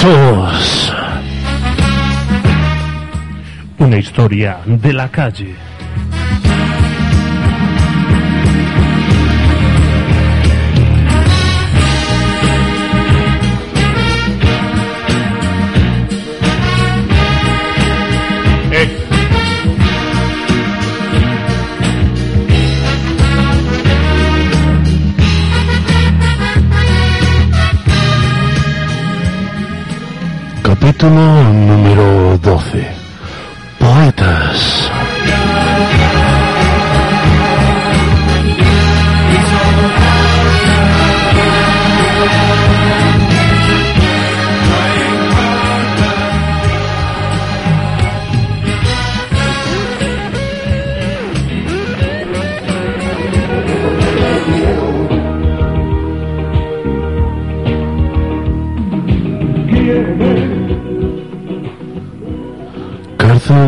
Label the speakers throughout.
Speaker 1: Hichos. Una historia de la calle. Capítulo número 12. Poetas.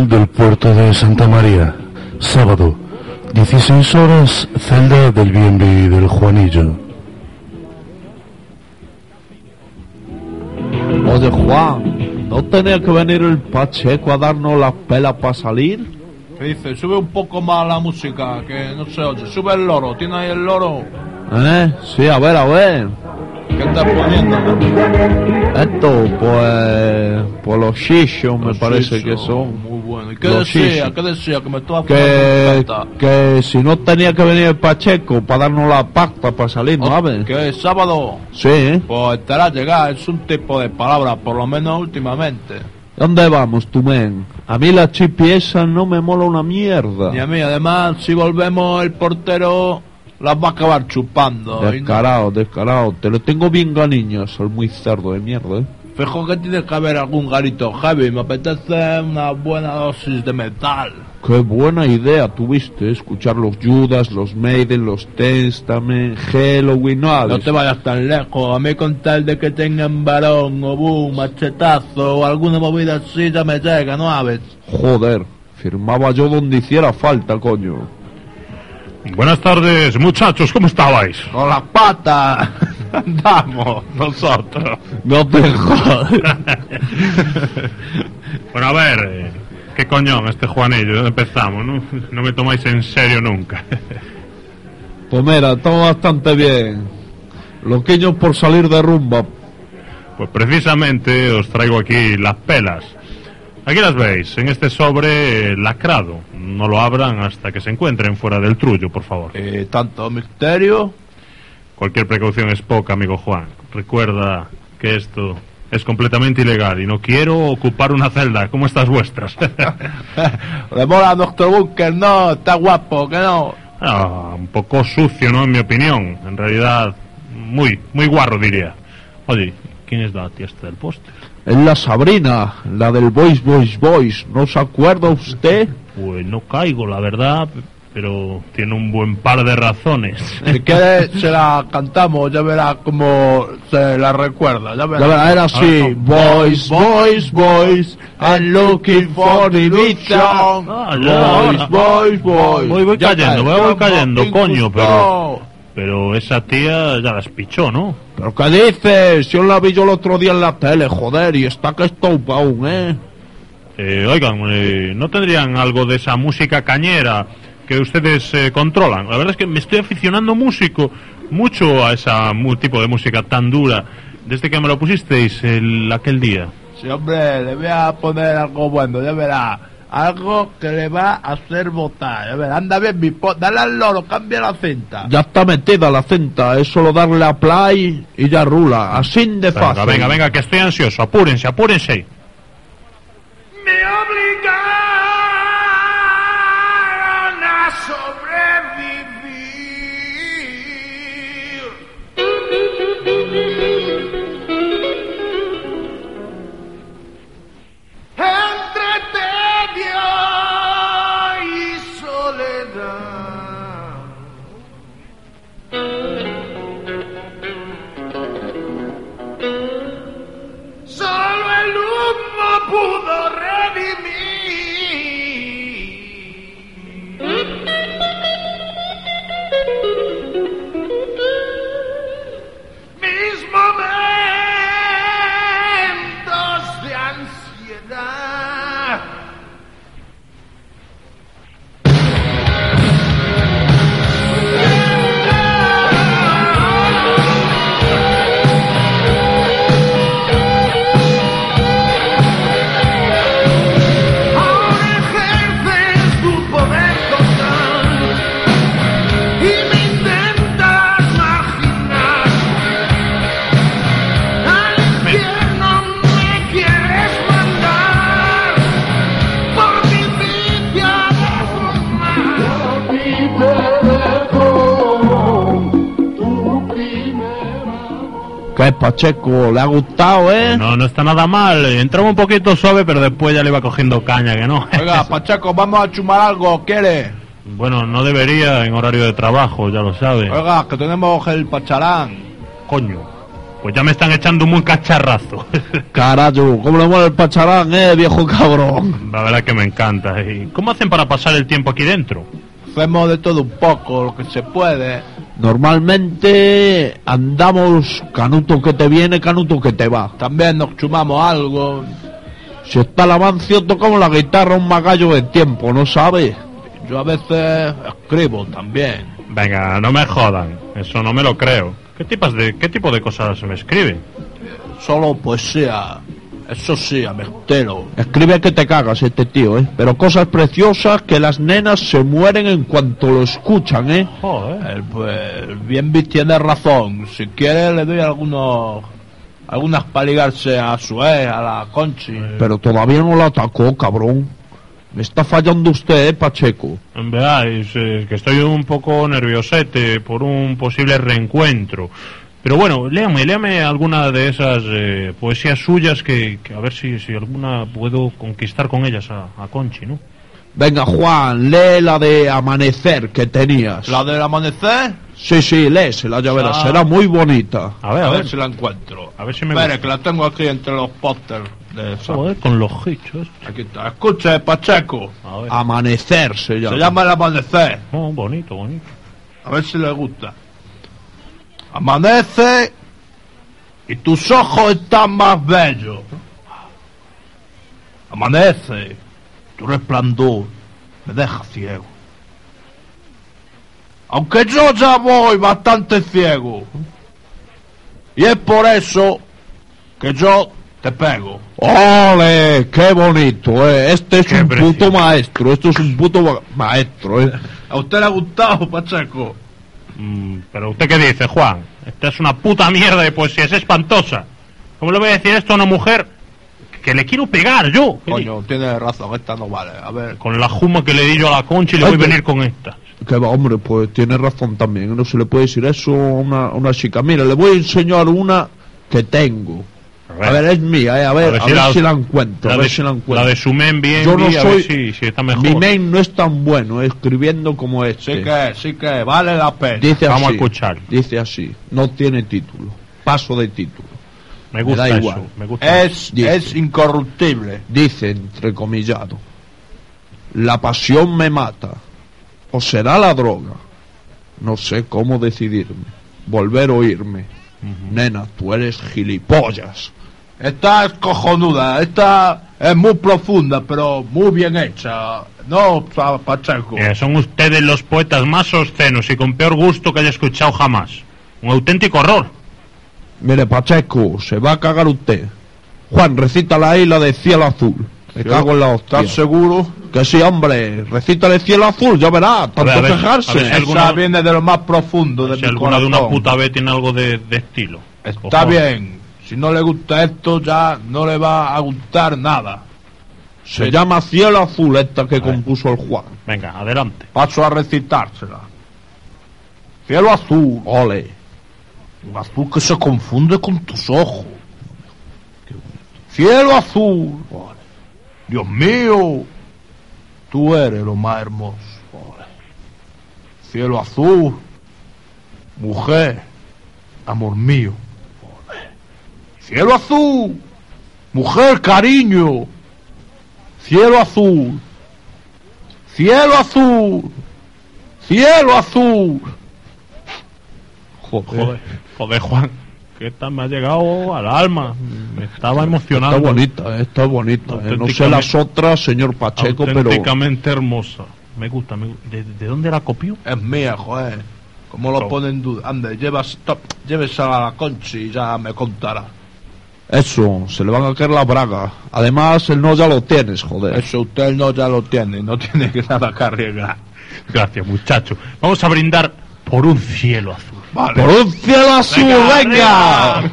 Speaker 1: Del puerto de Santa María. Sábado. 16 horas. Celda del Bienve y del Juanillo.
Speaker 2: Oye, Juan, ¿no tenía que venir el Pacheco a darnos las pelas para salir?
Speaker 3: ¿Qué dice? Sube un poco más la música, que no se oye. Sube el loro, ¿tiene ahí el loro?
Speaker 2: ¿Eh? Sí, a ver, a ver.
Speaker 3: ¿Qué estás poniendo?
Speaker 2: Esto, pues. Pues los shishos me
Speaker 3: Los
Speaker 2: parece que son.
Speaker 3: Muy bueno. ¿Y qué decía?
Speaker 2: Siso.
Speaker 3: ¿Qué decía? Que me estaba
Speaker 2: Que, que si no tenía que venir el Pacheco para darnos la pasta para salir, ¿no sabes?
Speaker 3: ¿Qué es sábado?
Speaker 2: Sí, ¿eh?
Speaker 3: Pues estará a llegar, es un tipo de palabra, por lo menos últimamente.
Speaker 2: ¿Dónde vamos, tu men? A mí la chipi esa no me mola una mierda.
Speaker 3: Y a mí, además, si volvemos, el portero las va a acabar chupando. Y no-
Speaker 2: Descarado, descarado. Te lo tengo bien ganiño, soy muy cerdo de mierda, ¿eh?
Speaker 3: Fijo que tiene que haber algún garito heavy. Me apetece una buena dosis de metal.
Speaker 2: Qué buena idea tuviste, escuchar los Judas, los Maiden, los Testament, Halloween, no
Speaker 3: No te vayas tan lejos. A mí con tal de que tengan varón o boom, machetazo o alguna movida así ya me llega, ¿no sabes?
Speaker 2: Joder, firmaba yo donde hiciera falta, coño.
Speaker 1: Buenas tardes, muchachos, ¿cómo estabais?
Speaker 3: Con las patas andamos nosotros.
Speaker 2: No te jodas.
Speaker 1: Bueno, a ver, eh, ¿qué coñón este Juanillo? ¿Dónde empezamos? No, no me tomáis en serio nunca.
Speaker 2: Pues mira, todo bastante bien. Loquillos por salir de rumba.
Speaker 1: Pues precisamente os traigo aquí las pelas. Aquí las veis, en este sobre eh, lacrado. No lo abran hasta que se encuentren fuera del trullo, por favor.
Speaker 3: Eh, tanto misterio.
Speaker 1: Cualquier precaución es poca, amigo Juan. Recuerda que esto es completamente ilegal y no quiero ocupar una celda como estas vuestras.
Speaker 3: Le mola nuestro búnker, no, está guapo, que no.
Speaker 1: Ah, un poco sucio, ¿no? En mi opinión. En realidad, muy, muy guarro, diría. Oye, ¿quién es la tía del póster?
Speaker 2: Es la Sabrina, la del Boys, Boys, Boys. ¿No se acuerda usted?
Speaker 1: Pues no caigo, la verdad, pero tiene un buen par de razones.
Speaker 3: Si quiere, se la cantamos, ya verá cómo se la recuerda, ya verá.
Speaker 2: La verdad era así. Boys, boys, boys. I'm looking for the Ibiza.
Speaker 1: Ah, ya.
Speaker 2: Boys, boys, boys.
Speaker 1: Voy, voy
Speaker 3: Ya
Speaker 1: cayendo, voy
Speaker 3: el
Speaker 1: cayendo, coño, pero... Pero esa tía ya las pichó, ¿no?
Speaker 2: ¿Pero qué dices? Yo la vi yo el otro día en la tele, joder, y está que aún, ¿eh?
Speaker 1: Eh, oigan, eh, ¿no tendrían algo de esa música cañera que ustedes eh, controlan? La verdad es que me estoy aficionando músico mucho a mu- tipo de música tan dura desde que me lo pusisteis el, aquel día.
Speaker 3: Sí, hombre, le voy a poner algo bueno, ya verá. Algo que le va a hacer votar. A ver, anda bien, mi po- dale al loro, cambia la cinta.
Speaker 2: Ya está metida la cinta, es solo darle a play y ya rula. Así de
Speaker 1: Venga,
Speaker 2: fácil.
Speaker 1: venga, venga, que estoy ansioso. Apúrense, apúrense.
Speaker 2: Pacheco? ¿Le ha gustado, eh?
Speaker 1: No, no está nada mal. Entraba un poquito suave, pero después ya le iba cogiendo caña, que no.
Speaker 3: Oiga, Pacheco, vamos a chumar algo, ¿quiere?
Speaker 1: Bueno, no debería en horario de trabajo, ya lo sabe.
Speaker 3: Oiga, que tenemos el pacharán.
Speaker 1: Coño. Pues ya me están echando un buen cacharrazo.
Speaker 2: Carajo, ¿cómo le muere el pacharán, eh, viejo cabrón?
Speaker 1: La verdad que me encanta. ¿Y cómo hacen para pasar el tiempo aquí dentro?
Speaker 3: Hacemos de todo un poco, lo que se puede.
Speaker 2: Normalmente andamos canuto que te viene, canuto que te va.
Speaker 3: También nos chumamos algo.
Speaker 2: Si está el avancio, tocamos la guitarra un magallo de tiempo, ¿no sabes?
Speaker 3: Yo a veces escribo también.
Speaker 1: Venga, no me jodan. Eso no me lo creo. ¿Qué, tipas de, qué tipo de cosas me escriben?
Speaker 3: Solo poesía. Eso sí, a entero.
Speaker 2: Escribe que te cagas este tío, ¿eh? Pero cosas preciosas que las nenas se mueren en cuanto lo escuchan, ¿eh?
Speaker 1: Joder.
Speaker 3: El, pues, bien tiene razón. Si quiere le doy algunos... Algunas para ligarse a su ex, a la Conchi.
Speaker 2: Pero todavía no la atacó, cabrón. Me está fallando usted, ¿eh, Pacheco?
Speaker 1: Veáis, eh, que estoy un poco nerviosete por un posible reencuentro. Pero bueno, léame, léame alguna de esas eh, poesías suyas que, que a ver si, si alguna puedo conquistar con ellas a, a Conchi, ¿no?
Speaker 2: Venga, Juan, lee la de amanecer que tenías.
Speaker 3: ¿La del amanecer?
Speaker 2: Sí, sí, léesela, ya verás,
Speaker 3: Ah.
Speaker 2: será muy bonita.
Speaker 1: A ver,
Speaker 3: A
Speaker 1: a
Speaker 3: ver
Speaker 1: ver.
Speaker 3: si la encuentro.
Speaker 1: A ver si me
Speaker 3: que la tengo aquí entre los pósters de esa.
Speaker 1: Joder, con los hichos.
Speaker 3: Aquí está. Escuche, Pacheco.
Speaker 1: A ver.
Speaker 2: Amanecer se llama.
Speaker 3: Se llama el amanecer.
Speaker 1: Oh, bonito, bonito.
Speaker 3: A ver si le gusta. Amanece y tus ojos están más bellos. Amanece, tu resplandor me deja ciego. Aunque yo ya voy bastante ciego. Y es por eso que yo te pego.
Speaker 2: ¡Ole! ¡Qué bonito, eh! Este es
Speaker 1: Qué
Speaker 2: un
Speaker 1: precioso.
Speaker 2: puto maestro, esto es un puto ma- maestro, eh.
Speaker 3: ¿A usted le ha gustado, Pacheco?
Speaker 1: Mm, pero usted qué dice, Juan? Esta es una puta mierda de poesía, es espantosa. ¿Cómo le voy a decir esto a una mujer que le quiero pegar yo? ¿Qué di-
Speaker 3: Coño, tiene razón, esta no vale. A ver,
Speaker 1: Con la juma que le di yo a la concha y le
Speaker 2: Ay,
Speaker 1: voy a venir con esta.
Speaker 2: Que va, hombre, pues tiene razón también, no se le puede decir eso a una, a una chica. Mira, le voy a enseñar una que tengo. A ver, es mía, eh, a ver, a ver, si, la, encuentro,
Speaker 1: la
Speaker 2: a ver
Speaker 1: de,
Speaker 2: si la encuentro.
Speaker 1: la de su men bien,
Speaker 2: Yo no
Speaker 1: vi, a
Speaker 2: soy-
Speaker 1: ver si, si está mejor.
Speaker 2: Mi main no es tan bueno eh, escribiendo como este.
Speaker 3: sí que, sí que, vale la pena.
Speaker 2: Dice
Speaker 1: Vamos a
Speaker 2: así,
Speaker 1: escuchar.
Speaker 2: Dice así, no tiene título. Paso de título.
Speaker 1: me gusta
Speaker 2: da
Speaker 1: eso,
Speaker 2: igual.
Speaker 1: me gusta.
Speaker 3: Es,
Speaker 2: Dice.
Speaker 3: es incorruptible.
Speaker 2: Dice, entrecomillado, la pasión me mata, o será la droga. No sé cómo decidirme, volver a oírme. Nena, tú eres gilipollas.
Speaker 3: Esta es cojonuda, esta es muy profunda, pero muy bien hecha. No, Pa- Pacheco.
Speaker 1: Eh, son ustedes los poetas más obscenos y con peor gusto que haya escuchado jamás. Un auténtico horror.
Speaker 2: Mire, Pacheco, se va a cagar usted. Juan, recita la isla de cielo azul. Me cago en la hostia.
Speaker 3: ¿Estás seguro?
Speaker 2: Que sí, hombre. Recítale cielo azul, ya verás. Tanto
Speaker 1: a ver,
Speaker 2: quejarse.
Speaker 1: a ver si
Speaker 3: Esa
Speaker 1: alguna-
Speaker 3: viene de lo más profundo de
Speaker 1: Si
Speaker 3: mi
Speaker 1: alguna de una puta vez tiene algo de, de estilo.
Speaker 3: Está
Speaker 1: Ojo.
Speaker 3: bien. Si no le gusta esto, ya no le va a gustar nada.
Speaker 2: Se llama cielo azul esta que compuso el Juan.
Speaker 1: Venga, adelante.
Speaker 3: Paso a recitársela. Cielo azul.
Speaker 2: Ole.
Speaker 3: Un azul que se confunde con tus ojos. Cielo azul. Dios mío. Tú eres lo más hermoso. Cielo azul. Mujer. Amor mío. Cielo azul. Mujer, cariño. Cielo azul. Cielo azul. Cielo azul.
Speaker 1: Joder, joder, Juan. Que esta me ha llegado al alma. Me estaba emocionando.
Speaker 2: Está bonita, eh, está bonita. eh. No sé las otras, señor Pacheco, pero...
Speaker 1: Auténticamente hermosa. Me gusta, me gusta. ¿De, de dónde la copió?
Speaker 3: Es mía, joder. ¿Cómo lo
Speaker 1: Toma.
Speaker 3: pone en duda? Ande, llevas, top, llévesela a la conchi y ya me contará.
Speaker 2: Eso, se le van a caer las bragas. Además, el no ya lo tienes, joder.
Speaker 3: Eso usted no ya lo tiene, no tiene que nada que arriesgar.
Speaker 1: Gracias, muchacho. Vamos a brindar por un cielo azul.
Speaker 2: Por un cielo azul,
Speaker 1: Venga,
Speaker 2: venga.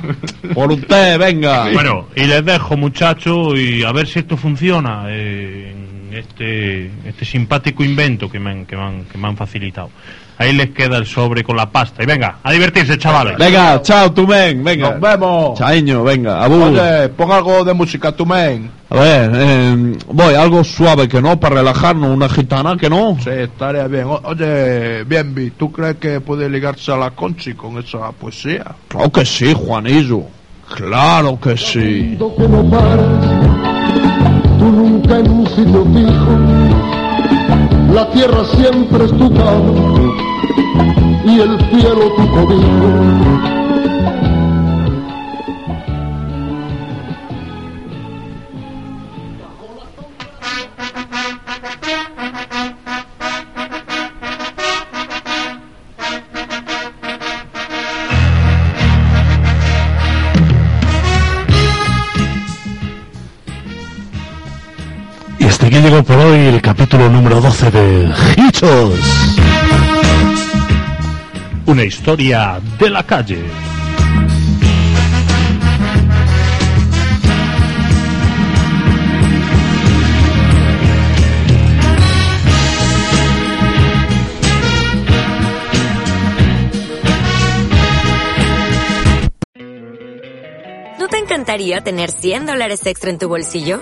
Speaker 2: Por usted, venga.
Speaker 1: Bueno, y les dejo, muchacho, y a ver si esto funciona eh, este, este simpático invento que me, han, que, me han, que me han facilitado. Ahí les queda el sobre con la pasta. Y venga, a divertirse, chavales.
Speaker 2: Venga, chao, tu men, venga.
Speaker 3: Nos vemos.
Speaker 2: Chaiño, venga, abur.
Speaker 3: Oye, pon algo de música, tu men.
Speaker 2: A ver, eh, voy, algo suave que no, para relajarnos, una gitana que no.
Speaker 3: Sí, estaría bien. O- oye, Bienvi, ¿tú crees que puede ligarse a la conchi con esa poesía?
Speaker 2: Claro que sí, Juanillo. Claro que sí.
Speaker 4: Tú nunca en un sitio fijo, la tierra siempre es tu cama y el cielo tu cobijo.
Speaker 5: Capítulo número 12 de Hichos.
Speaker 1: Una historia de la calle.
Speaker 6: ¿No te encantaría tener 100 dólares extra en tu bolsillo?